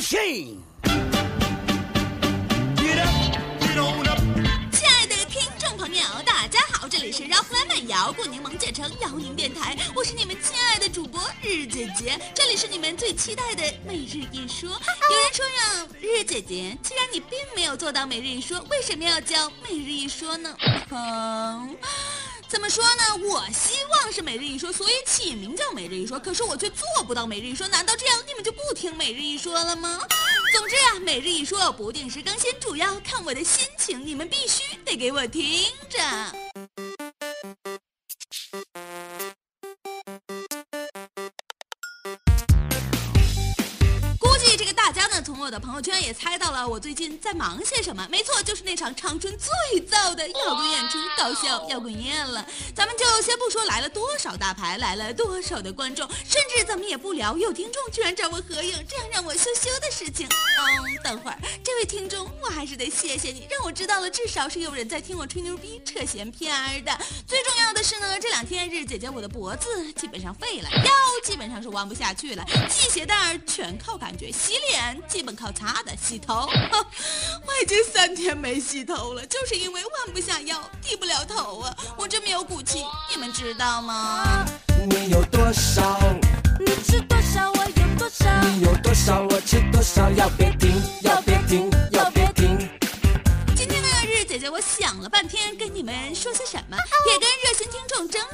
亲爱的听众朋友，大家好，这里是 Rock Lemon 摇过柠檬，简称摇宁电台，我是你们亲爱的主播日日姐姐，这里是你们最期待的每日一说。有人说呀，日姐姐，既然你并没有做到每日一说，为什么要叫每日一说呢？哼。怎么说呢？我希望是每日一说，所以起名叫每日一说。可是我却做不到每日一说，难道这样你们就不听每日一说了吗？总之啊，每日一说不定时更新，主要看我的心情。你们必须得给我听着。我的朋友圈也猜到了我最近在忙些什么，没错，就是那场长春最燥的摇滚演出——搞笑摇滚夜了。咱们就先不说来了多少大牌，来了多少的观众，甚至咱们也不聊有听众居然找我合影，这样让我羞羞的事情。嗯，等会儿，这位听众，我还是得谢谢你，让我知道了至少是有人在听我吹牛逼、扯闲篇的。最重要的是呢，这两天日姐姐我的脖子基本上废了，腰基本上是弯不下去了，系鞋带全靠感觉，洗脸。基本靠擦的洗头，我已经三天没洗头了，就是因为弯不下腰，低不了头啊！我这么有骨气，你们知道吗？你有多少？你吃多少，我有多少。你有多少，我吃多少。要别停，要别停，要别停。今天呢，日姐姐，我想了半天，跟你们说些什么，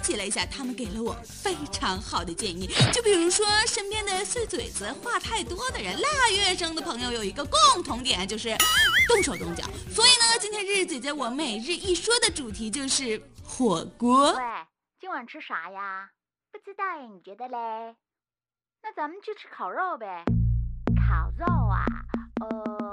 众征集了一下，他们给了我非常好的建议。就比如说，身边的碎嘴子、话太多的人，腊月生的朋友有一个共同点，就是动手动脚。所以呢，今天日姐姐我每日一说的主题就是火锅。喂，今晚吃啥呀？不知道哎，你觉得嘞？那咱们去吃烤肉呗。烤肉啊，呃。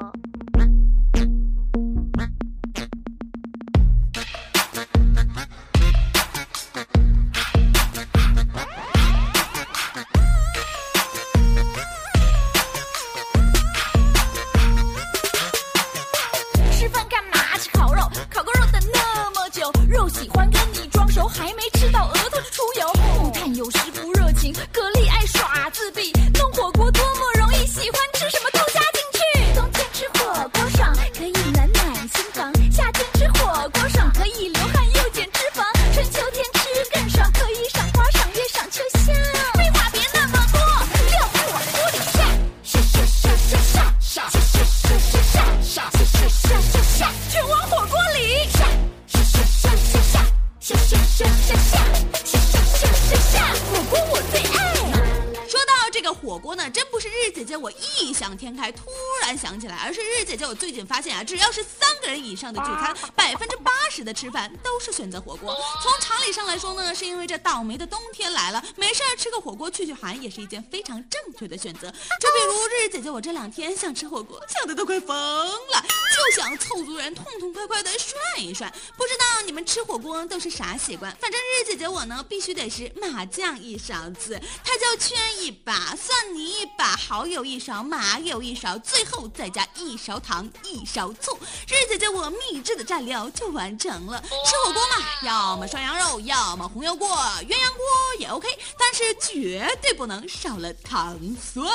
天开突然想起来，而是日姐姐，我最近发现啊，只要是三个人以上的聚餐，百分之八十的吃饭都是选择火锅。从常理上来说呢，是因为这倒霉的冬天来了，没事儿吃个火锅去去寒也是一件非常正确的选择。就比如日日姐姐，我这两天想吃火锅，想的都快疯了，就想凑足人痛痛快快的涮一涮。不知道你们吃火锅都是啥习惯？反正日日姐姐我呢，必须得是麻酱一勺子，太椒圈一把，蒜泥一把，蚝油一勺，麻油。一勺，最后再加一勺糖，一勺醋，日日姐姐我秘制的蘸料就完完成了。吃火锅嘛，要么涮羊肉，要么红油锅、鸳鸯锅也 OK，但是绝对不能少了糖蒜。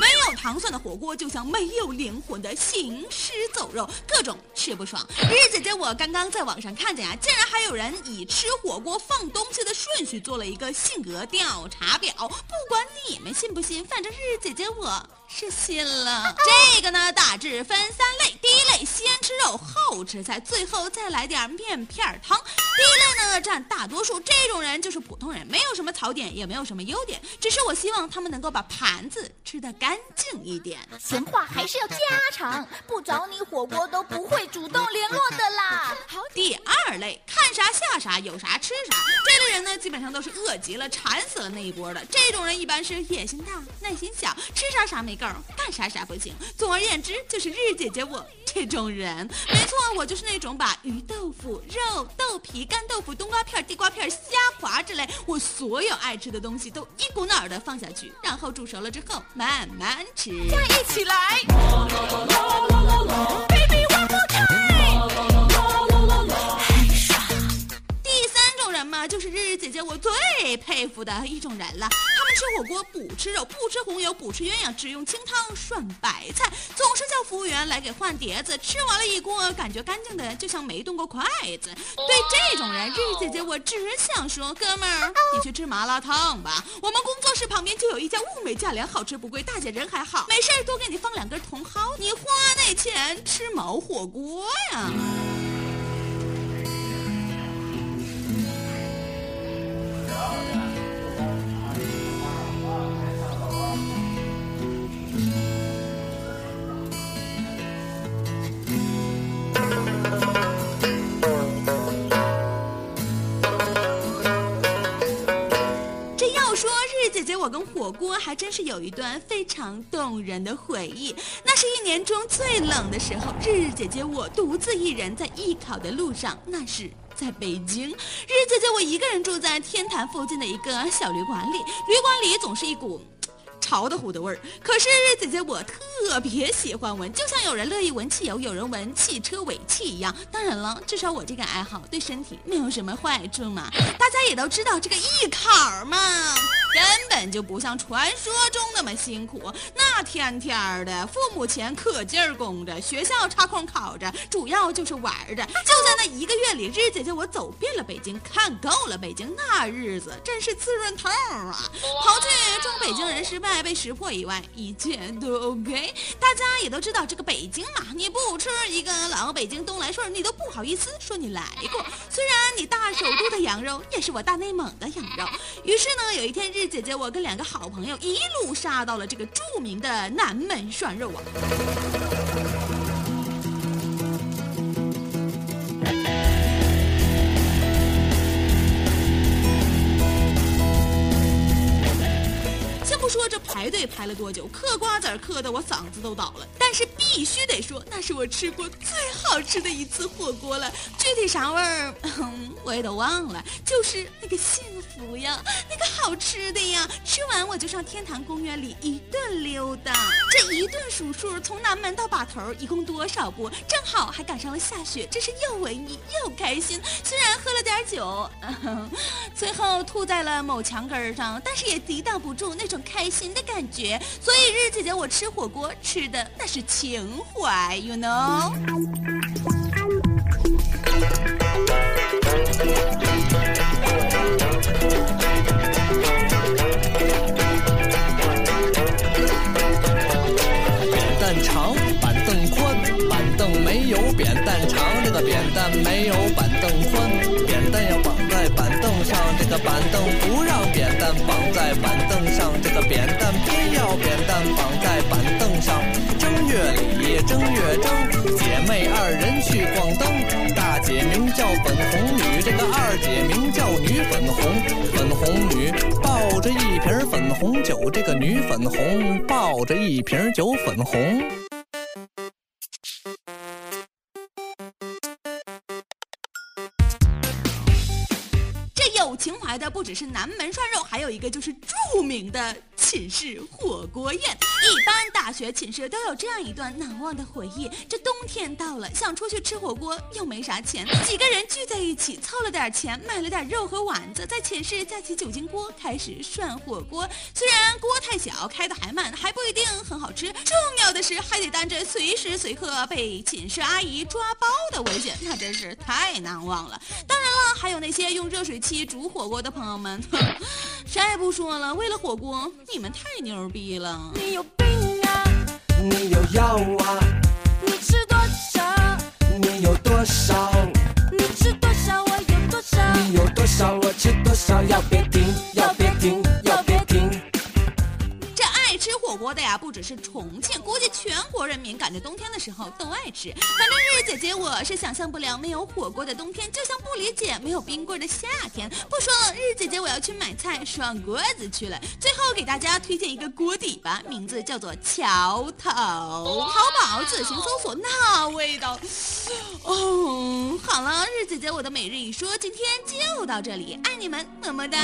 没有糖蒜的火锅就像没有灵魂的行尸走肉，各种吃不爽。日姐姐我刚刚在网上看见啊，竟然还有人以吃火锅放东西的顺序做了一个性格调查表。不管你们信不信，反正日姐姐我。是信了，这个呢大致分三类：第一类先吃肉后吃菜，最后再来点面片汤；第一类呢占大多数，这种人就是普通人，没有什么槽点，也没有什么优点，只是我希望他们能够把盘子吃得干净一点。闲话还是要家常，不找你火锅都不会主动联络的啦。好，第二类看啥下啥，有啥吃啥，这类人呢基本上都是饿极了馋死了那一波的，这种人一般是野心大、耐心小，吃啥啥没。干啥啥不行，总而言之就是日姐姐我这种人，没错，我就是那种把鱼豆腐、肉、豆皮、干豆腐、冬瓜片、地瓜片、虾滑之类我所有爱吃的东西都一股脑的放下去，然后煮熟了之后慢慢吃。大家一起来。就是日日姐姐我最佩服的一种人了。他们吃火锅不吃肉，不吃红油，不吃鸳鸯，只用清汤涮白菜，总是叫服务员来给换碟子。吃完了一锅，感觉干净的就像没动过筷子。对这种人，日日姐姐我只想说，哥们儿，你去吃麻辣烫吧。我们工作室旁边就有一家物美价廉、好吃不贵，大姐人还好，没事多给你放两根茼蒿，你花那钱吃毛火锅呀。火锅还真是有一段非常动人的回忆。那是一年中最冷的时候，日日姐姐我独自一人在艺考的路上，那是。在北京，日日姐姐我一个人住在天坛附近的一个小旅馆里，旅馆里总是一股。潮的乎的味儿，可是日姐姐我特别喜欢闻，就像有人乐意闻汽油，有人闻汽车尾气一样。当然了，至少我这个爱好对身体没有什么坏处嘛。大家也都知道这个艺考嘛，根本就不像传说中那么辛苦。那天天的，父母钱可劲儿供着，学校插空考着，主要就是玩着。就在那一个月里，日姐姐我走遍了北京，看够了北京，那日子真是滋润透啊！刨去装北京人失败。被识破以外，一切都 OK。大家也都知道这个北京嘛，你不吃一个老北京东来顺，你都不好意思说你来过。虽然你大首都的羊肉也是我大内蒙的羊肉。于是呢，有一天日姐姐我跟两个好朋友一路杀到了这个著名的南门涮肉啊。先不说这排队排了多久？嗑瓜子嗑的我嗓子都倒了。但是必须得说，那是我吃过最好吃的一次火锅了。具体啥味儿，我也都忘了。就是那个幸福呀，那个好吃的呀。吃完我就上天坛公园里一顿溜达。这一顿数数，从南门到把头一共多少步？正好还赶上了下雪，真是又文艺又开心。虽然喝了点酒，最后吐在了某墙根上，但是也抵挡不住那种开。开心的感觉，所以日姐姐我吃火锅吃的那是情怀，you know。扁担长，板凳宽，板凳没有扁担长，这个扁担没有板凳宽，扁担要绑在板凳上，这个板凳正月正，姐妹二人去逛灯。大姐名叫粉红女，这个二姐名叫女粉红。粉红女抱着一瓶粉红酒，这个女粉红抱着一瓶酒粉红。这有情怀的不只是南门涮肉，还有一个就是著名的寝室火锅宴。一般大学寝室都有这样一段难忘的回忆：这冬天到了，想出去吃火锅又没啥钱，几个人聚在一起，凑了点钱，买了点肉和丸子，在寝室架起酒精锅开始涮火锅。虽然锅太小，开的还慢，还不一定很好吃。重要的是还得担着随时随刻被寝室阿姨抓包的危险，那真是太难忘了。当然了，还有那些用热水器煮。火锅的朋友们，啥也不说了，为了火锅，你们太牛逼了！你有病啊！你有药啊！赶着冬天的时候都爱吃。反正日姐姐我是想象不了没有火锅的冬天，就像不理解没有冰棍的夏天。不说了，日姐姐我要去买菜涮锅子去了。最后给大家推荐一个锅底吧，名字叫做桥头，淘宝自行搜索，那味道。哦，好了，日姐姐我的每日一说今天就到这里，爱你们，么么哒。